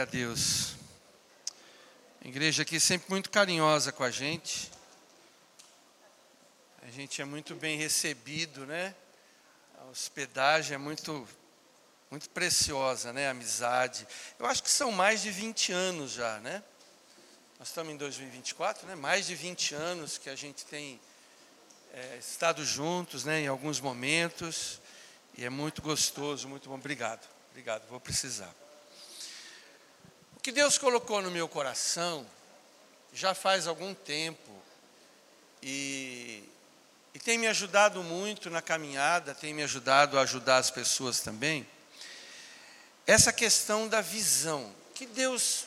a Deus. A igreja aqui sempre muito carinhosa com a gente. A gente é muito bem recebido, né? A hospedagem é muito muito preciosa, né? A amizade. Eu acho que são mais de 20 anos já, né? Nós estamos em 2024, né? Mais de 20 anos que a gente tem é, estado juntos, né? Em alguns momentos. E é muito gostoso, muito bom. Obrigado. Obrigado, vou precisar. Que Deus colocou no meu coração já faz algum tempo e, e tem me ajudado muito na caminhada, tem me ajudado a ajudar as pessoas também. Essa questão da visão, que Deus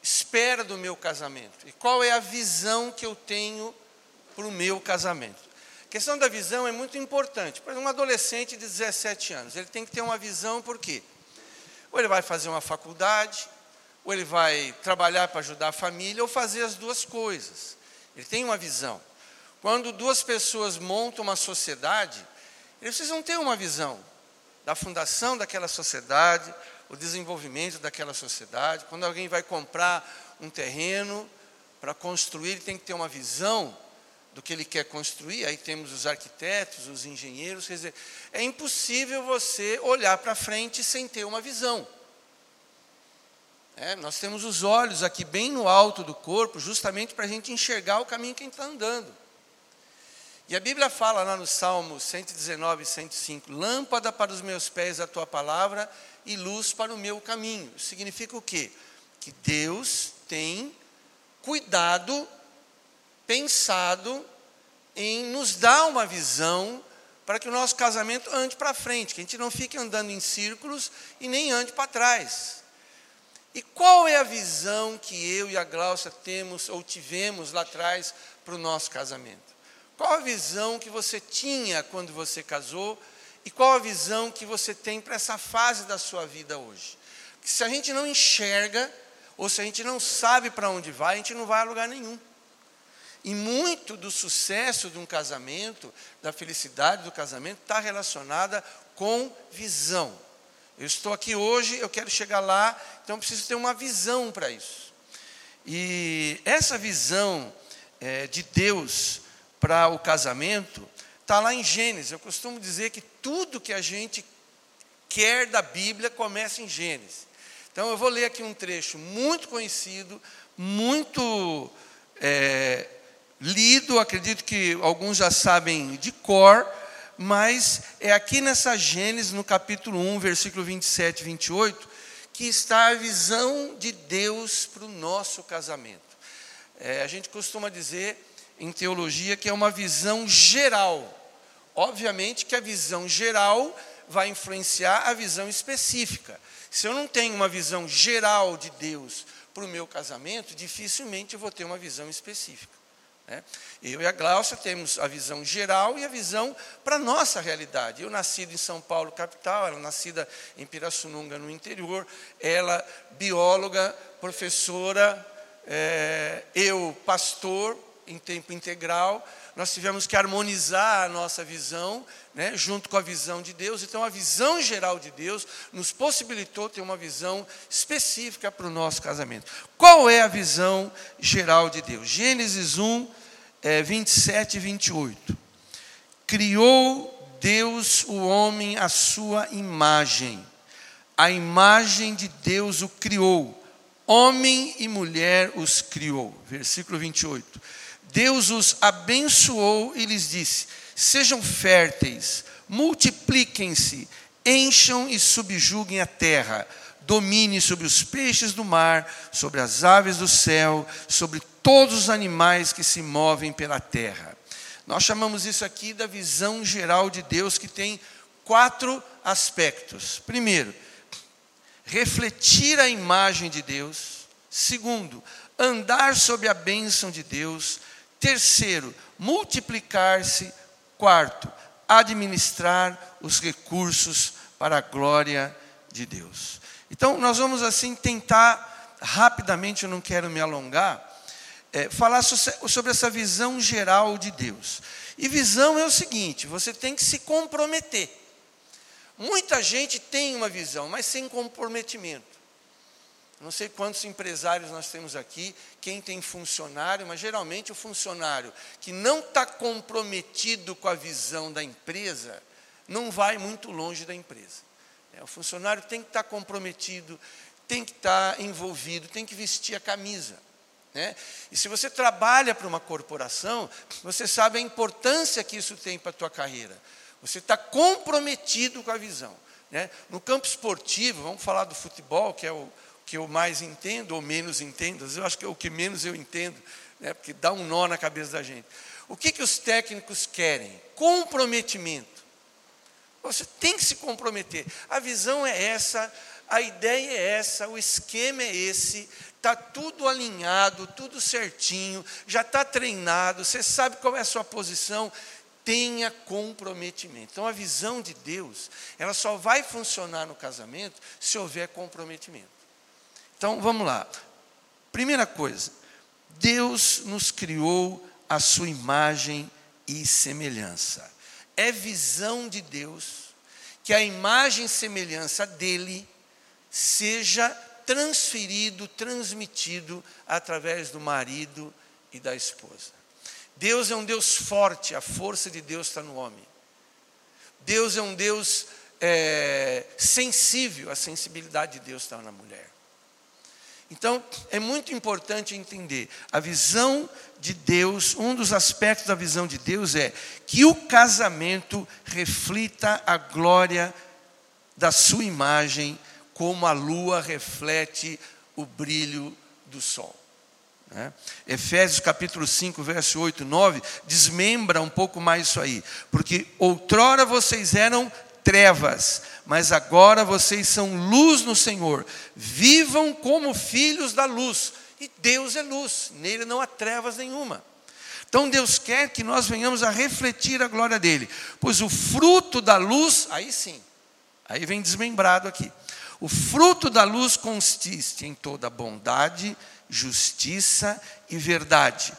espera do meu casamento e qual é a visão que eu tenho para o meu casamento. A questão da visão é muito importante. Para um adolescente de 17 anos, ele tem que ter uma visão, por quê? Ou ele vai fazer uma faculdade, ou ele vai trabalhar para ajudar a família, ou fazer as duas coisas. Ele tem uma visão. Quando duas pessoas montam uma sociedade, eles precisam ter uma visão da fundação daquela sociedade, o desenvolvimento daquela sociedade. Quando alguém vai comprar um terreno para construir, ele tem que ter uma visão do que ele quer construir. Aí temos os arquitetos, os engenheiros. Quer dizer, é impossível você olhar para frente sem ter uma visão. É, nós temos os olhos aqui bem no alto do corpo, justamente para a gente enxergar o caminho que a gente está andando. E a Bíblia fala lá no Salmo 119 e 105: Lâmpada para os meus pés a tua palavra e luz para o meu caminho. Isso significa o quê? Que Deus tem cuidado, pensado em nos dar uma visão para que o nosso casamento ande para frente, que a gente não fique andando em círculos e nem ande para trás. E qual é a visão que eu e a Glaucia temos ou tivemos lá atrás para o nosso casamento? Qual a visão que você tinha quando você casou e qual a visão que você tem para essa fase da sua vida hoje? Porque se a gente não enxerga ou se a gente não sabe para onde vai, a gente não vai a lugar nenhum. E muito do sucesso de um casamento, da felicidade do casamento, está relacionada com visão. Eu estou aqui hoje, eu quero chegar lá, então preciso ter uma visão para isso. E essa visão é, de Deus para o casamento está lá em Gênesis. Eu costumo dizer que tudo que a gente quer da Bíblia começa em Gênesis. Então eu vou ler aqui um trecho muito conhecido, muito é, lido, acredito que alguns já sabem de cor mas é aqui nessa Gênesis, no capítulo 1, versículo 27 e 28, que está a visão de Deus para o nosso casamento. É, a gente costuma dizer em teologia que é uma visão geral. Obviamente que a visão geral vai influenciar a visão específica. Se eu não tenho uma visão geral de Deus para o meu casamento, dificilmente eu vou ter uma visão específica. Né? Eu e a Glaucia temos a visão geral e a visão para a nossa realidade. Eu nascido em São Paulo, capital, ela nascida em Pirassununga, no interior, ela bióloga, professora, é, eu pastor em tempo integral. Nós tivemos que harmonizar a nossa visão, né, junto com a visão de Deus. Então, a visão geral de Deus nos possibilitou ter uma visão específica para o nosso casamento. Qual é a visão geral de Deus? Gênesis 1, é, 27 e 28. Criou Deus o homem à sua imagem. A imagem de Deus o criou. Homem e mulher os criou. Versículo 28. Deus os abençoou e lhes disse: Sejam férteis, multipliquem-se, encham e subjuguem a terra, domine sobre os peixes do mar, sobre as aves do céu, sobre todos os animais que se movem pela terra. Nós chamamos isso aqui da visão geral de Deus, que tem quatro aspectos. Primeiro, refletir a imagem de Deus. Segundo, andar sob a bênção de Deus. Terceiro, multiplicar-se. Quarto, administrar os recursos para a glória de Deus. Então, nós vamos assim tentar, rapidamente, eu não quero me alongar, é, falar sobre essa visão geral de Deus. E visão é o seguinte: você tem que se comprometer. Muita gente tem uma visão, mas sem comprometimento. Não sei quantos empresários nós temos aqui, quem tem funcionário, mas geralmente o funcionário que não está comprometido com a visão da empresa, não vai muito longe da empresa. É, o funcionário tem que estar tá comprometido, tem que estar tá envolvido, tem que vestir a camisa. Né? E se você trabalha para uma corporação, você sabe a importância que isso tem para a tua carreira. Você está comprometido com a visão. Né? No campo esportivo, vamos falar do futebol, que é o que eu mais entendo ou menos entendo, eu acho que é o que menos eu entendo, né? porque dá um nó na cabeça da gente. O que, que os técnicos querem? Comprometimento. Você tem que se comprometer. A visão é essa, a ideia é essa, o esquema é esse, está tudo alinhado, tudo certinho, já está treinado, você sabe qual é a sua posição, tenha comprometimento. Então a visão de Deus, ela só vai funcionar no casamento se houver comprometimento. Então vamos lá. Primeira coisa, Deus nos criou a sua imagem e semelhança. É visão de Deus que a imagem e semelhança dele seja transferido, transmitido através do marido e da esposa. Deus é um Deus forte, a força de Deus está no homem. Deus é um Deus é, sensível, a sensibilidade de Deus está na mulher. Então, é muito importante entender a visão de Deus, um dos aspectos da visão de Deus é que o casamento reflita a glória da sua imagem, como a lua reflete o brilho do sol. Né? Efésios capítulo 5, verso 8 e 9, desmembra um pouco mais isso aí. Porque outrora vocês eram trevas, mas agora vocês são luz no Senhor. Vivam como filhos da luz. E Deus é luz, nele não há trevas nenhuma. Então Deus quer que nós venhamos a refletir a glória dele, pois o fruto da luz, aí sim, aí vem desmembrado aqui. O fruto da luz consiste em toda bondade, justiça e verdade,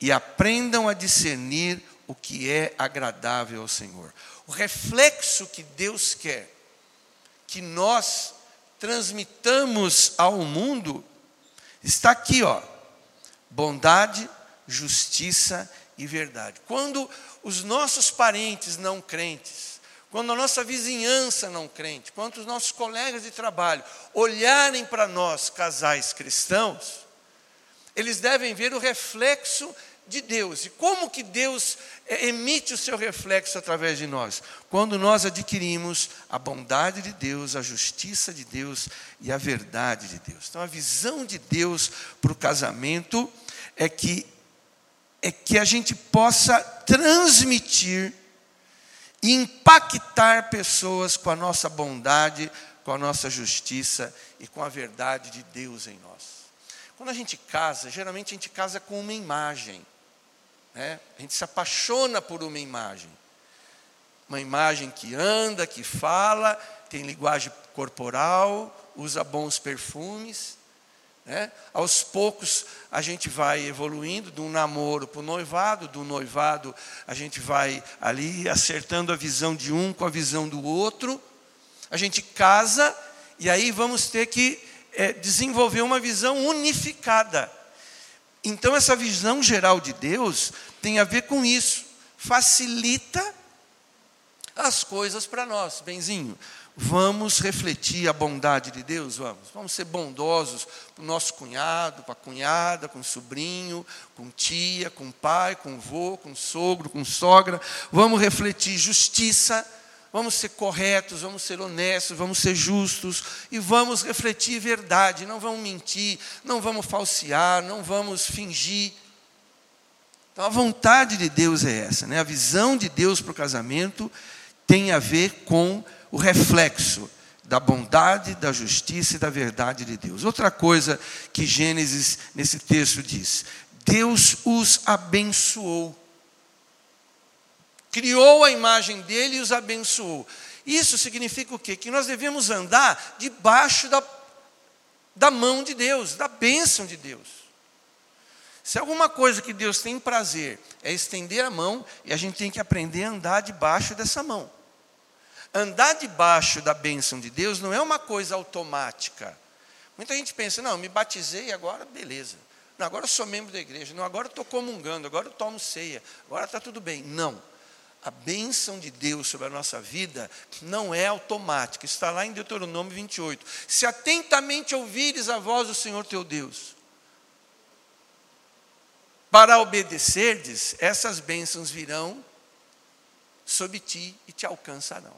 e aprendam a discernir o que é agradável ao Senhor. O reflexo que Deus quer que nós transmitamos ao mundo está aqui, ó. Bondade, justiça e verdade. Quando os nossos parentes não crentes, quando a nossa vizinhança não crente, quando os nossos colegas de trabalho olharem para nós, casais cristãos, eles devem ver o reflexo de Deus. E como que Deus é, emite o seu reflexo através de nós? Quando nós adquirimos a bondade de Deus, a justiça de Deus e a verdade de Deus. Então a visão de Deus para o casamento é que é que a gente possa transmitir e impactar pessoas com a nossa bondade, com a nossa justiça e com a verdade de Deus em nós. Quando a gente casa, geralmente a gente casa com uma imagem. Né? A gente se apaixona por uma imagem. Uma imagem que anda, que fala, tem linguagem corporal, usa bons perfumes. Né? Aos poucos a gente vai evoluindo de um namoro para o noivado, do noivado a gente vai ali acertando a visão de um com a visão do outro. A gente casa e aí vamos ter que é, desenvolver uma visão unificada. Então, essa visão geral de Deus tem a ver com isso, facilita as coisas para nós, benzinho. Vamos refletir a bondade de Deus? Vamos. Vamos ser bondosos para o nosso cunhado, para a cunhada, com o sobrinho, com tia, com pai, com vô, com sogro, com sogra. Vamos refletir justiça vamos ser corretos, vamos ser honestos, vamos ser justos e vamos refletir verdade, não vamos mentir, não vamos falsear, não vamos fingir. Então a vontade de Deus é essa, né? A visão de Deus para o casamento tem a ver com o reflexo da bondade, da justiça e da verdade de Deus. Outra coisa que Gênesis nesse texto diz: Deus os abençoou criou a imagem dele e os abençoou. Isso significa o quê? Que nós devemos andar debaixo da, da mão de Deus, da bênção de Deus. Se alguma coisa que Deus tem prazer é estender a mão, e a gente tem que aprender a andar debaixo dessa mão. Andar debaixo da bênção de Deus não é uma coisa automática. Muita gente pensa, não, me batizei agora, beleza. Não, agora eu sou membro da igreja. Não, agora eu estou comungando, agora eu tomo ceia. Agora está tudo bem. Não. A bênção de Deus sobre a nossa vida não é automática. Está lá em Deuteronômio 28. Se atentamente ouvires a voz do Senhor teu Deus, para obedecerdes, essas bênçãos virão sobre ti e te alcançarão.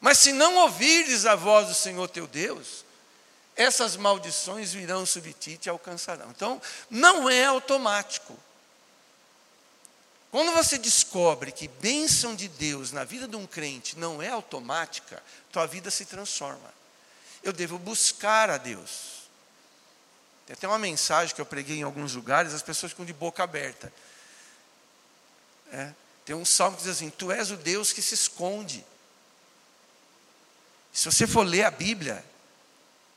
Mas se não ouvires a voz do Senhor teu Deus, essas maldições virão sobre ti e te alcançarão. Então, não é automático. Quando você descobre que bênção de Deus na vida de um crente não é automática, tua vida se transforma. Eu devo buscar a Deus. Tem até uma mensagem que eu preguei em alguns lugares, as pessoas ficam de boca aberta. É, tem um salmo que diz assim: Tu és o Deus que se esconde. Se você for ler a Bíblia,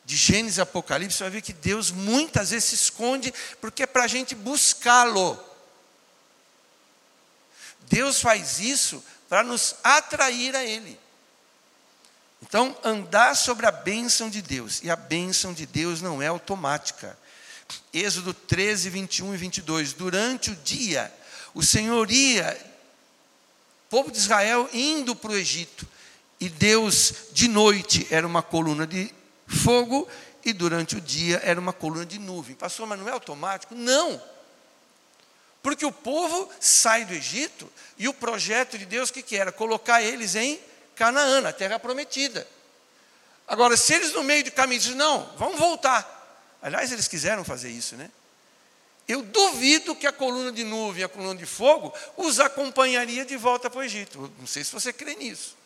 de Gênesis e Apocalipse, você vai ver que Deus muitas vezes se esconde, porque é para a gente buscá-lo. Deus faz isso para nos atrair a Ele. Então, andar sobre a bênção de Deus, e a bênção de Deus não é automática. Êxodo 13, 21 e 22. Durante o dia, o Senhor ia, o povo de Israel indo para o Egito, e Deus, de noite, era uma coluna de fogo e durante o dia era uma coluna de nuvem. Pastor, mas não é automático? Não. Porque o povo sai do Egito e o projeto de Deus, que, que era? Colocar eles em Canaã, na terra prometida. Agora, se eles no meio do caminho dizem, não, vamos voltar. Aliás, eles quiseram fazer isso, né? Eu duvido que a coluna de nuvem a coluna de fogo os acompanharia de volta para o Egito. Não sei se você crê nisso.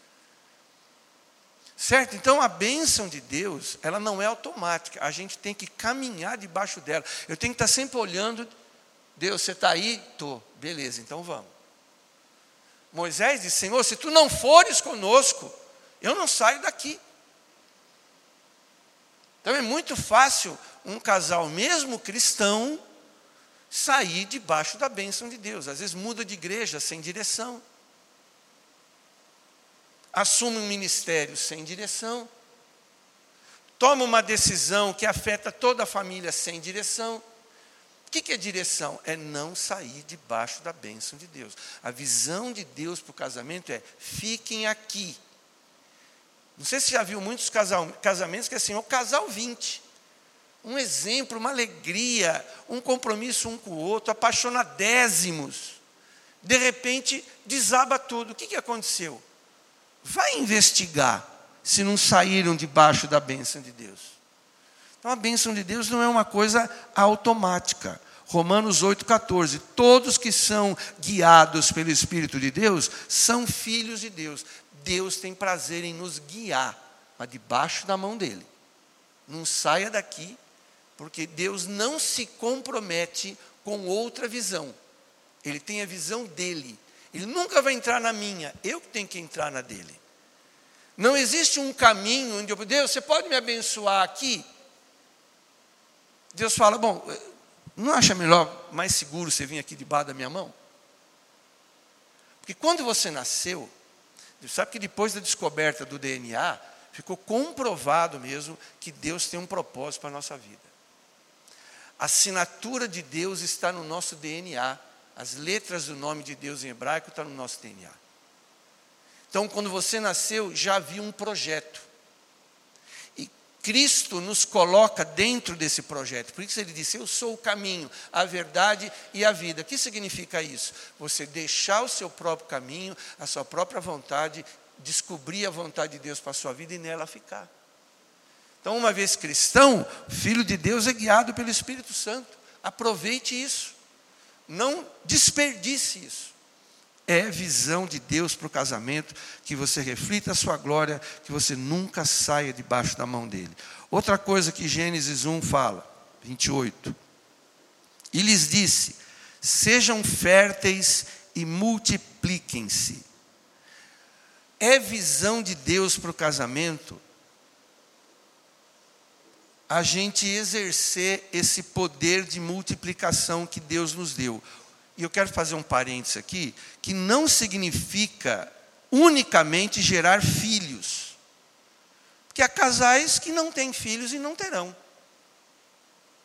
Certo? Então a bênção de Deus, ela não é automática. A gente tem que caminhar debaixo dela. Eu tenho que estar sempre olhando. Deus, você está aí? Estou. Beleza, então vamos. Moisés disse: Senhor, se tu não fores conosco, eu não saio daqui. Então é muito fácil um casal, mesmo cristão, sair debaixo da bênção de Deus. Às vezes muda de igreja sem direção assume um ministério sem direção, toma uma decisão que afeta toda a família sem direção. O que é direção? É não sair debaixo da bênção de Deus. A visão de Deus para o casamento é: fiquem aqui. Não sei se já viu muitos casamentos que é assim, o casal 20. Um exemplo, uma alegria, um compromisso um com o outro, apaixonadésimos. De repente, desaba tudo. O que, que aconteceu? vai investigar se não saíram debaixo da bênção de Deus. Então a bênção de Deus não é uma coisa automática. Romanos 8,14: Todos que são guiados pelo Espírito de Deus são filhos de Deus. Deus tem prazer em nos guiar, mas debaixo da mão dele. Não saia daqui, porque Deus não se compromete com outra visão. Ele tem a visão dele. Ele nunca vai entrar na minha, eu tenho que entrar na dele. Não existe um caminho onde eu, Deus, você pode me abençoar aqui? Deus fala, bom, não acha melhor, mais seguro você vir aqui debaixo da minha mão? Porque quando você nasceu, sabe que depois da descoberta do DNA, ficou comprovado mesmo que Deus tem um propósito para a nossa vida. A assinatura de Deus está no nosso DNA. As letras do nome de Deus em hebraico estão no nosso DNA. Então, quando você nasceu, já havia um projeto. Cristo nos coloca dentro desse projeto. Por isso ele disse: Eu sou o caminho, a verdade e a vida. O que significa isso? Você deixar o seu próprio caminho, a sua própria vontade, descobrir a vontade de Deus para a sua vida e nela ficar. Então, uma vez cristão, filho de Deus é guiado pelo Espírito Santo. Aproveite isso. Não desperdice isso. É visão de Deus para o casamento, que você reflita a sua glória, que você nunca saia debaixo da mão dele. Outra coisa que Gênesis 1 fala, 28. E lhes disse: Sejam férteis e multipliquem-se. É visão de Deus para o casamento a gente exercer esse poder de multiplicação que Deus nos deu. E eu quero fazer um parênteses aqui, que não significa unicamente gerar filhos. Porque há casais que não têm filhos e não terão.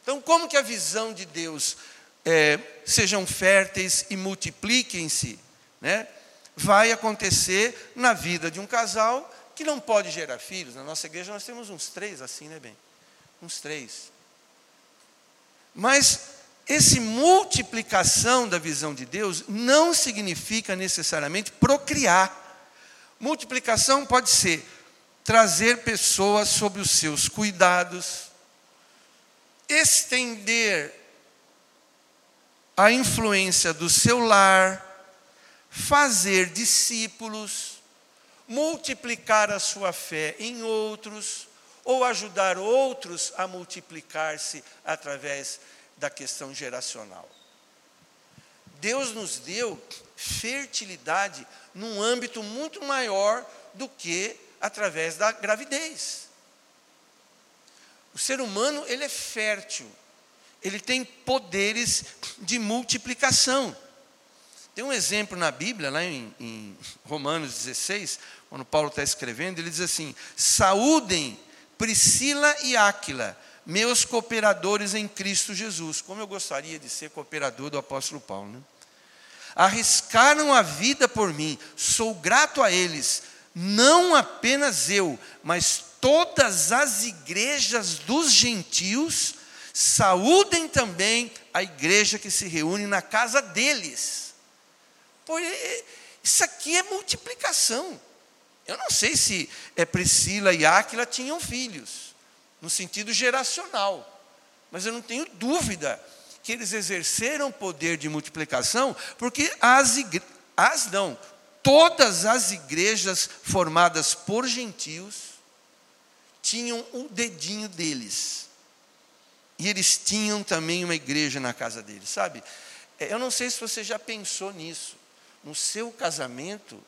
Então, como que a visão de Deus é, sejam férteis e multipliquem-se, né? vai acontecer na vida de um casal que não pode gerar filhos. Na nossa igreja nós temos uns três assim, né, bem? Uns três. Mas esse multiplicação da visão de Deus não significa necessariamente procriar. Multiplicação pode ser trazer pessoas sob os seus cuidados, estender a influência do seu lar, fazer discípulos, multiplicar a sua fé em outros, ou ajudar outros a multiplicar-se através da questão geracional. Deus nos deu fertilidade num âmbito muito maior do que através da gravidez. O ser humano, ele é fértil. Ele tem poderes de multiplicação. Tem um exemplo na Bíblia, lá em, em Romanos 16, quando Paulo está escrevendo, ele diz assim: Saúdem Priscila e Áquila, meus cooperadores em Cristo Jesus. Como eu gostaria de ser cooperador do apóstolo Paulo, né? Arriscaram a vida por mim, sou grato a eles, não apenas eu, mas todas as igrejas dos gentios saúdem também a igreja que se reúne na casa deles. Pois isso aqui é multiplicação. Eu não sei se é Priscila e Áquila tinham filhos, no sentido geracional, mas eu não tenho dúvida que eles exerceram poder de multiplicação, porque as, as não, todas as igrejas formadas por gentios tinham um dedinho deles. E eles tinham também uma igreja na casa deles, sabe? É, eu não sei se você já pensou nisso. No seu casamento,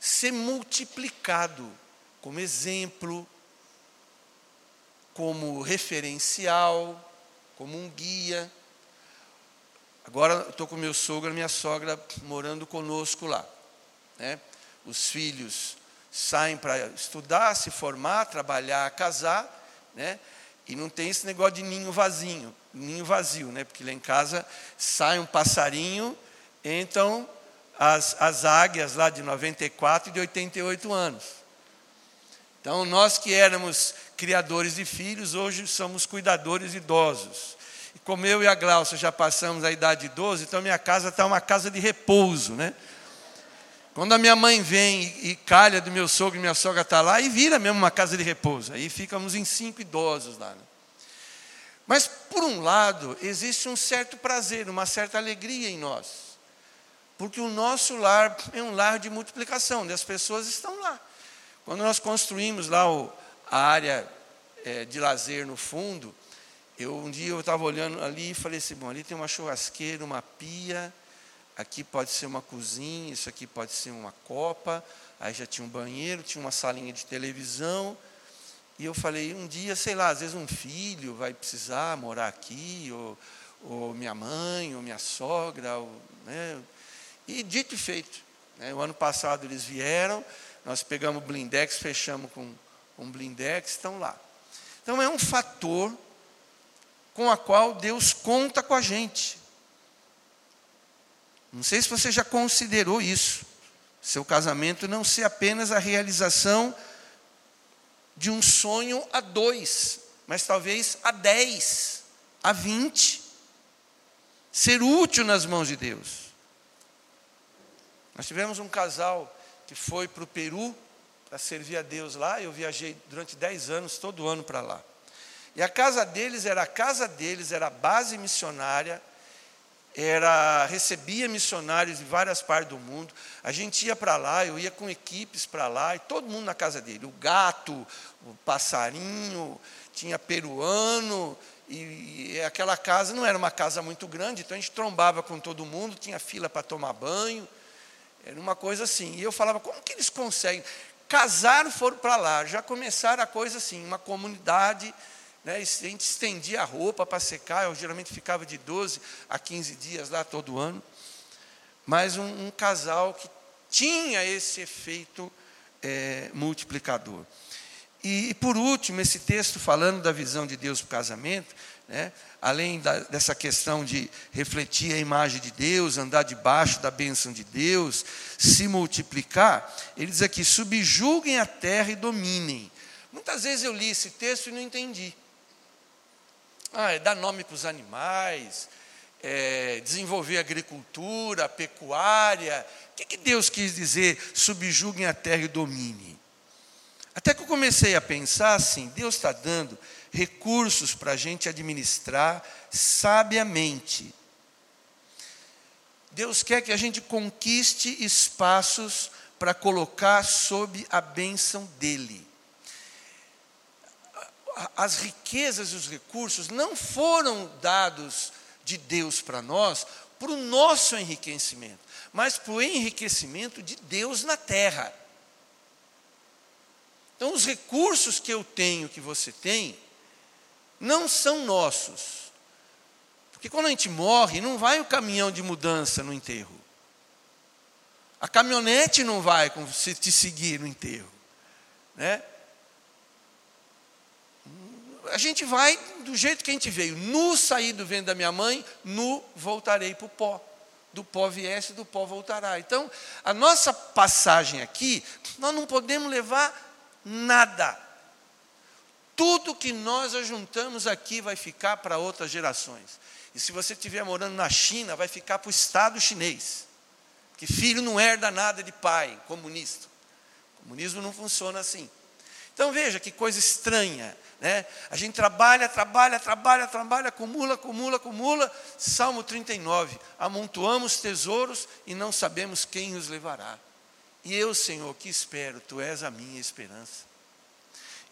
ser multiplicado como exemplo, como referencial, como um guia. Agora estou com meu sogro e minha sogra morando conosco lá. Né? Os filhos saem para estudar, se formar, trabalhar, casar, né? E não tem esse negócio de ninho vazio, ninho vazio, né? Porque lá em casa sai um passarinho, entram as, as águias lá de 94 e de 88 anos. Então, nós que éramos criadores de filhos, hoje somos cuidadores idosos. E como eu e a Glaucia já passamos a idade idosa, então minha casa está uma casa de repouso, né? Quando a minha mãe vem e, calha do meu sogro e minha sogra está lá, e vira mesmo uma casa de repouso. Aí ficamos em cinco idosos lá. Né? Mas, por um lado, existe um certo prazer, uma certa alegria em nós. Porque o nosso lar é um lar de multiplicação, onde as pessoas estão lá. Quando nós construímos lá o, a área é, de lazer no fundo, eu um dia eu estava olhando ali e falei assim, bom, ali tem uma churrasqueira, uma pia, aqui pode ser uma cozinha, isso aqui pode ser uma copa, aí já tinha um banheiro, tinha uma salinha de televisão. E eu falei, um dia, sei lá, às vezes um filho vai precisar morar aqui, ou, ou minha mãe, ou minha sogra, ou, né? e dito e feito. Né? O ano passado eles vieram, nós pegamos o blindex, fechamos com um blindex, estão lá. Então é um fator com a qual Deus conta com a gente. Não sei se você já considerou isso. Seu casamento não ser apenas a realização de um sonho a dois, mas talvez a dez, a vinte. Ser útil nas mãos de Deus. Nós tivemos um casal que foi para o Peru para servir a Deus lá. Eu viajei durante dez anos, todo ano para lá. E a casa deles era a casa deles, era a base missionária era recebia missionários de várias partes do mundo. A gente ia para lá, eu ia com equipes para lá, e todo mundo na casa dele. O gato, o passarinho, tinha peruano, e, e aquela casa não era uma casa muito grande, então a gente trombava com todo mundo, tinha fila para tomar banho. Era uma coisa assim. E eu falava, como que eles conseguem? Casaram, foram para lá, já começaram a coisa assim, uma comunidade né? A gente estendia a roupa para secar, eu geralmente ficava de 12 a 15 dias lá todo ano. Mas um, um casal que tinha esse efeito é, multiplicador. E, e, por último, esse texto falando da visão de Deus para o casamento, né, além da, dessa questão de refletir a imagem de Deus, andar debaixo da bênção de Deus, se multiplicar, ele diz aqui: subjuguem a terra e dominem. Muitas vezes eu li esse texto e não entendi. Ah, é dar nome para os animais, é, desenvolver agricultura, pecuária. O que, que Deus quis dizer, subjuguem a terra e domine? Até que eu comecei a pensar assim: Deus está dando recursos para a gente administrar sabiamente. Deus quer que a gente conquiste espaços para colocar sob a bênção dEle. As riquezas e os recursos não foram dados de Deus para nós para o nosso enriquecimento, mas para o enriquecimento de Deus na terra. Então, os recursos que eu tenho, que você tem, não são nossos. Porque quando a gente morre, não vai o caminhão de mudança no enterro. A caminhonete não vai te seguir no enterro. Né? A gente vai do jeito que a gente veio. Nu saí do vento da minha mãe, nu voltarei para o pó. Do pó viesse, do pó voltará. Então, a nossa passagem aqui, nós não podemos levar nada. Tudo que nós ajuntamos aqui vai ficar para outras gerações. E se você estiver morando na China, vai ficar para o Estado chinês. Que filho não herda nada de pai, comunista. Comunismo não funciona assim. Então veja que coisa estranha. Né? A gente trabalha, trabalha, trabalha, trabalha, acumula, acumula, acumula. Salmo 39. Amontoamos tesouros e não sabemos quem os levará. E eu, Senhor, que espero, Tu és a minha esperança.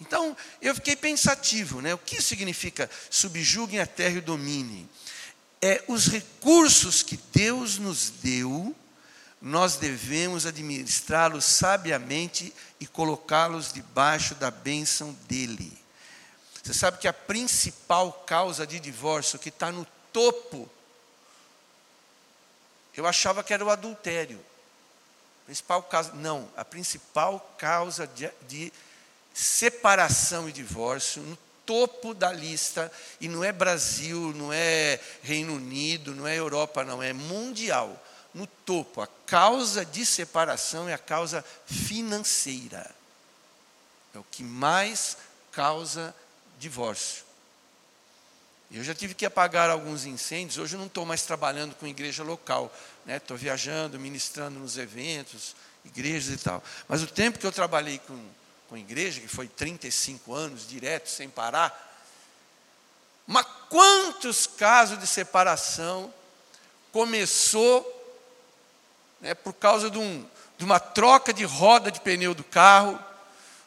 Então, eu fiquei pensativo, né? O que significa subjuguem a terra e domine? É os recursos que Deus nos deu, nós devemos administrá-los sabiamente e colocá-los debaixo da bênção dele. Você sabe que a principal causa de divórcio que está no topo, eu achava que era o adultério. Principal causa, não, a principal causa de, de separação e divórcio no topo da lista, e não é Brasil, não é Reino Unido, não é Europa, não, é mundial. No topo, a causa de separação é a causa financeira. É o que mais causa divórcio. Eu já tive que apagar alguns incêndios, hoje eu não estou mais trabalhando com igreja local, estou né? viajando, ministrando nos eventos, igrejas e tal. Mas o tempo que eu trabalhei com com a igreja, que foi 35 anos direto, sem parar. Mas quantos casos de separação começou né, por causa de, um, de uma troca de roda de pneu do carro,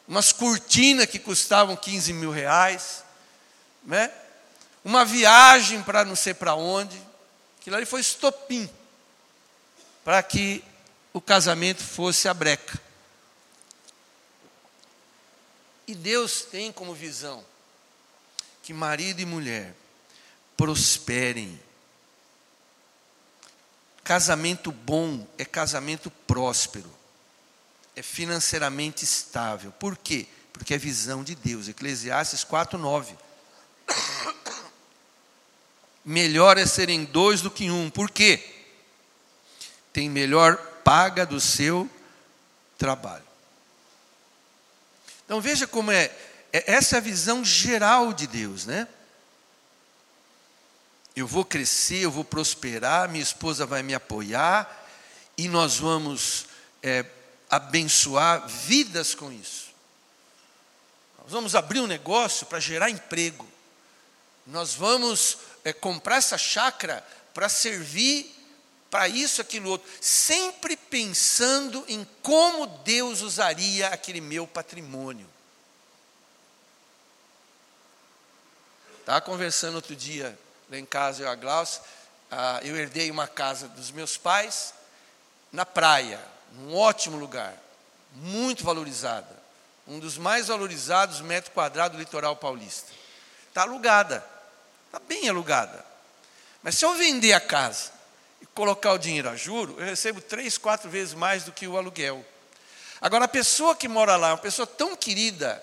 umas cortinas que custavam 15 mil reais, né, uma viagem para não sei para onde. Aquilo ali foi estopim para que o casamento fosse a breca. E Deus tem como visão que marido e mulher prosperem. Casamento bom é casamento próspero, é financeiramente estável. Por quê? Porque é visão de Deus. Eclesiastes 4:9. Melhor é serem dois do que um. Por quê? Tem melhor paga do seu trabalho. Então veja como é, é essa é a visão geral de Deus, né? Eu vou crescer, eu vou prosperar, minha esposa vai me apoiar e nós vamos é, abençoar vidas com isso. Nós vamos abrir um negócio para gerar emprego. Nós vamos é, comprar essa chácara para servir para isso, aquilo outro, sempre pensando em como Deus usaria aquele meu patrimônio. Estava conversando outro dia lá em casa, eu e a Glaucia, ah, eu herdei uma casa dos meus pais na praia, num ótimo lugar, muito valorizada, um dos mais valorizados metro quadrado do litoral paulista. Está alugada, está bem alugada. Mas se eu vender a casa colocar o dinheiro a juro, eu recebo três, quatro vezes mais do que o aluguel. Agora, a pessoa que mora lá, uma pessoa tão querida,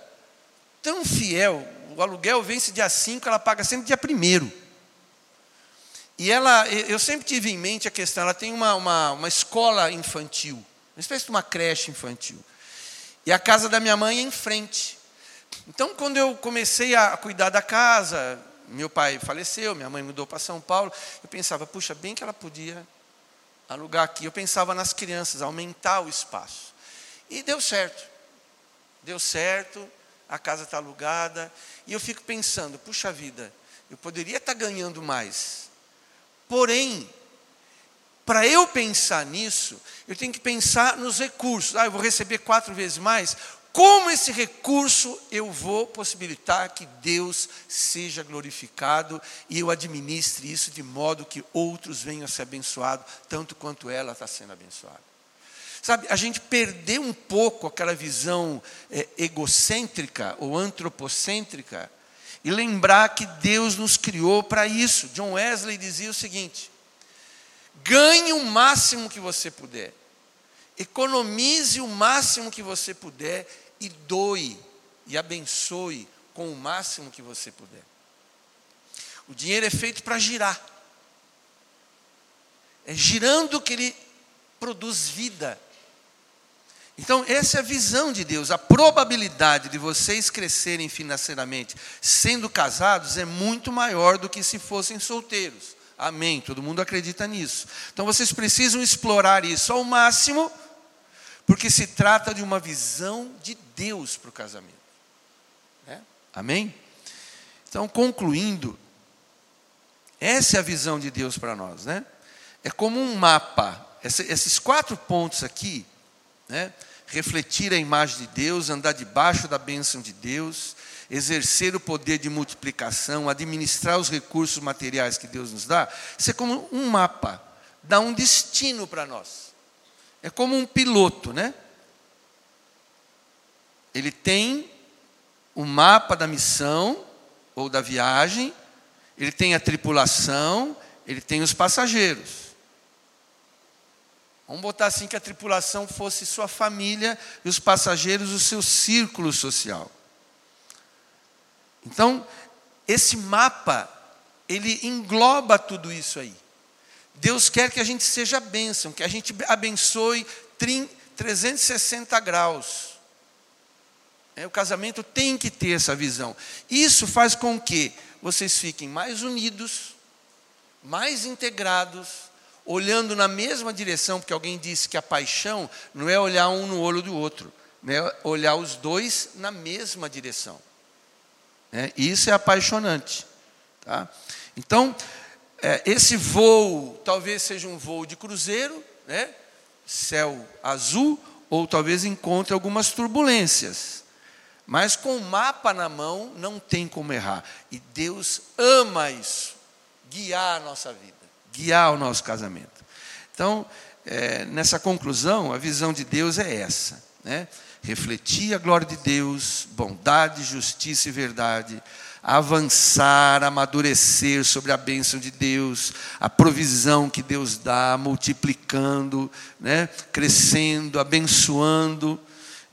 tão fiel. O aluguel vence dia 5, ela paga sempre dia 1 E ela, eu sempre tive em mente a questão, ela tem uma, uma, uma escola infantil, uma espécie de uma creche infantil. E a casa da minha mãe é em frente. Então, quando eu comecei a cuidar da casa, meu pai faleceu, minha mãe mudou para São Paulo, eu pensava, puxa, bem que ela podia alugar aqui. Eu pensava nas crianças, aumentar o espaço. E deu certo. Deu certo, a casa está alugada. E eu fico pensando, puxa vida, eu poderia estar tá ganhando mais. Porém, para eu pensar nisso, eu tenho que pensar nos recursos. Ah, eu vou receber quatro vezes mais. Como esse recurso eu vou possibilitar que Deus seja glorificado e eu administre isso de modo que outros venham a ser abençoados, tanto quanto ela está sendo abençoada. Sabe, a gente perdeu um pouco aquela visão é, egocêntrica ou antropocêntrica e lembrar que Deus nos criou para isso. John Wesley dizia o seguinte: ganhe o máximo que você puder, economize o máximo que você puder e doe e abençoe com o máximo que você puder. O dinheiro é feito para girar. É girando que ele produz vida. Então, essa é a visão de Deus. A probabilidade de vocês crescerem financeiramente sendo casados é muito maior do que se fossem solteiros. Amém. Todo mundo acredita nisso. Então, vocês precisam explorar isso ao máximo porque se trata de uma visão de Deus para o casamento. Né? Amém? Então, concluindo, essa é a visão de Deus para nós, né? É como um mapa. esses quatro pontos aqui, né? Refletir a imagem de Deus, andar debaixo da bênção de Deus, exercer o poder de multiplicação, administrar os recursos materiais que Deus nos dá, isso é como um mapa, dá um destino para nós. É como um piloto, né? Ele tem o mapa da missão ou da viagem, ele tem a tripulação, ele tem os passageiros. Vamos botar assim que a tripulação fosse sua família e os passageiros o seu círculo social. Então, esse mapa, ele engloba tudo isso aí. Deus quer que a gente seja bênção, que a gente abençoe 360 graus. É, o casamento tem que ter essa visão. Isso faz com que vocês fiquem mais unidos, mais integrados, olhando na mesma direção, porque alguém disse que a paixão não é olhar um no olho do outro, é olhar os dois na mesma direção. É, isso é apaixonante. Tá? Então, é, esse voo talvez seja um voo de cruzeiro, né? céu azul, ou talvez encontre algumas turbulências. Mas com o mapa na mão não tem como errar. E Deus ama isso, guiar a nossa vida, guiar o nosso casamento. Então, é, nessa conclusão, a visão de Deus é essa: né? refletir a glória de Deus, bondade, justiça e verdade avançar, amadurecer sobre a bênção de Deus, a provisão que Deus dá, multiplicando, né, crescendo, abençoando.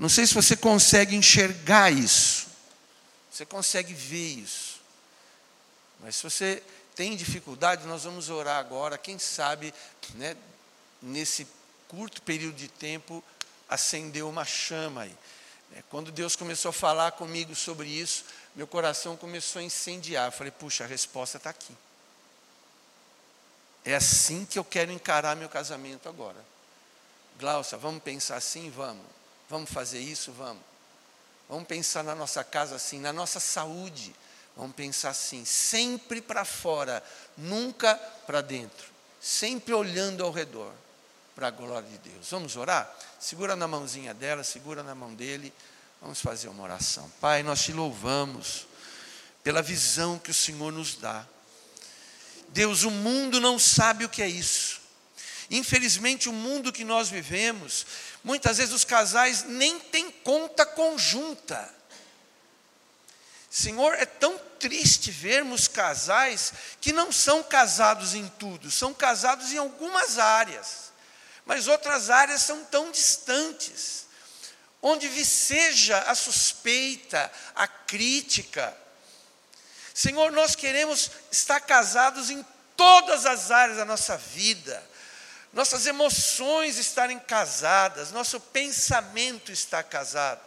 Não sei se você consegue enxergar isso, você consegue ver isso, mas se você tem dificuldade, nós vamos orar agora, quem sabe, né, nesse curto período de tempo, acendeu uma chama aí. É, quando Deus começou a falar comigo sobre isso, meu coração começou a incendiar. Eu falei, puxa, a resposta está aqui. É assim que eu quero encarar meu casamento agora. Glaucia, vamos pensar assim? Vamos. Vamos fazer isso? Vamos. Vamos pensar na nossa casa assim, na nossa saúde. Vamos pensar assim, sempre para fora, nunca para dentro. Sempre olhando ao redor, para a glória de Deus. Vamos orar? Segura na mãozinha dela, segura na mão dele. Vamos fazer uma oração. Pai, nós te louvamos pela visão que o Senhor nos dá. Deus, o mundo não sabe o que é isso. Infelizmente, o mundo que nós vivemos, muitas vezes os casais nem têm conta conjunta. Senhor, é tão triste vermos casais que não são casados em tudo, são casados em algumas áreas, mas outras áreas são tão distantes onde viceja a suspeita, a crítica. Senhor, nós queremos estar casados em todas as áreas da nossa vida, nossas emoções estarem casadas, nosso pensamento está casado,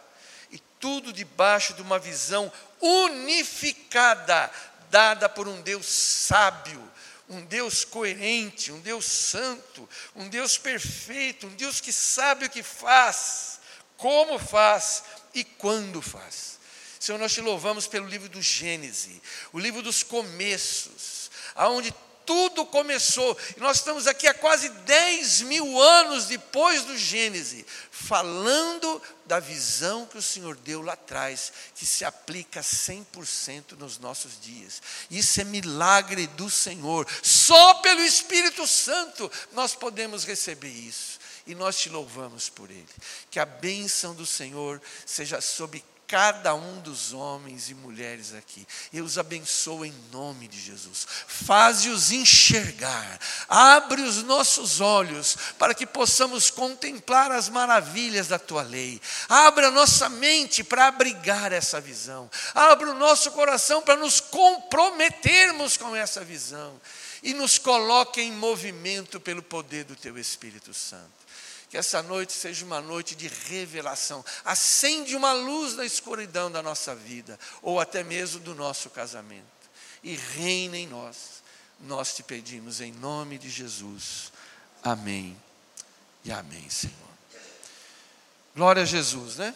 e tudo debaixo de uma visão unificada, dada por um Deus sábio, um Deus coerente, um Deus santo, um Deus perfeito, um Deus que sabe o que faz, como faz e quando faz. Senhor, nós te louvamos pelo livro do Gênesis, o livro dos começos, aonde tudo começou. E nós estamos aqui há quase 10 mil anos depois do Gênesis, falando da visão que o Senhor deu lá atrás, que se aplica 100% nos nossos dias. Isso é milagre do Senhor. Só pelo Espírito Santo nós podemos receber isso. E nós te louvamos por ele. Que a bênção do Senhor seja sobre cada um dos homens e mulheres aqui. Eu os abençoo em nome de Jesus. Faze-os enxergar. Abre os nossos olhos para que possamos contemplar as maravilhas da tua lei. Abra a nossa mente para abrigar essa visão. Abra o nosso coração para nos comprometermos com essa visão e nos coloque em movimento pelo poder do teu Espírito Santo. Que essa noite seja uma noite de revelação. Acende uma luz na escuridão da nossa vida, ou até mesmo do nosso casamento. E reina em nós. Nós te pedimos em nome de Jesus. Amém. E amém, Senhor. Glória a Jesus, né?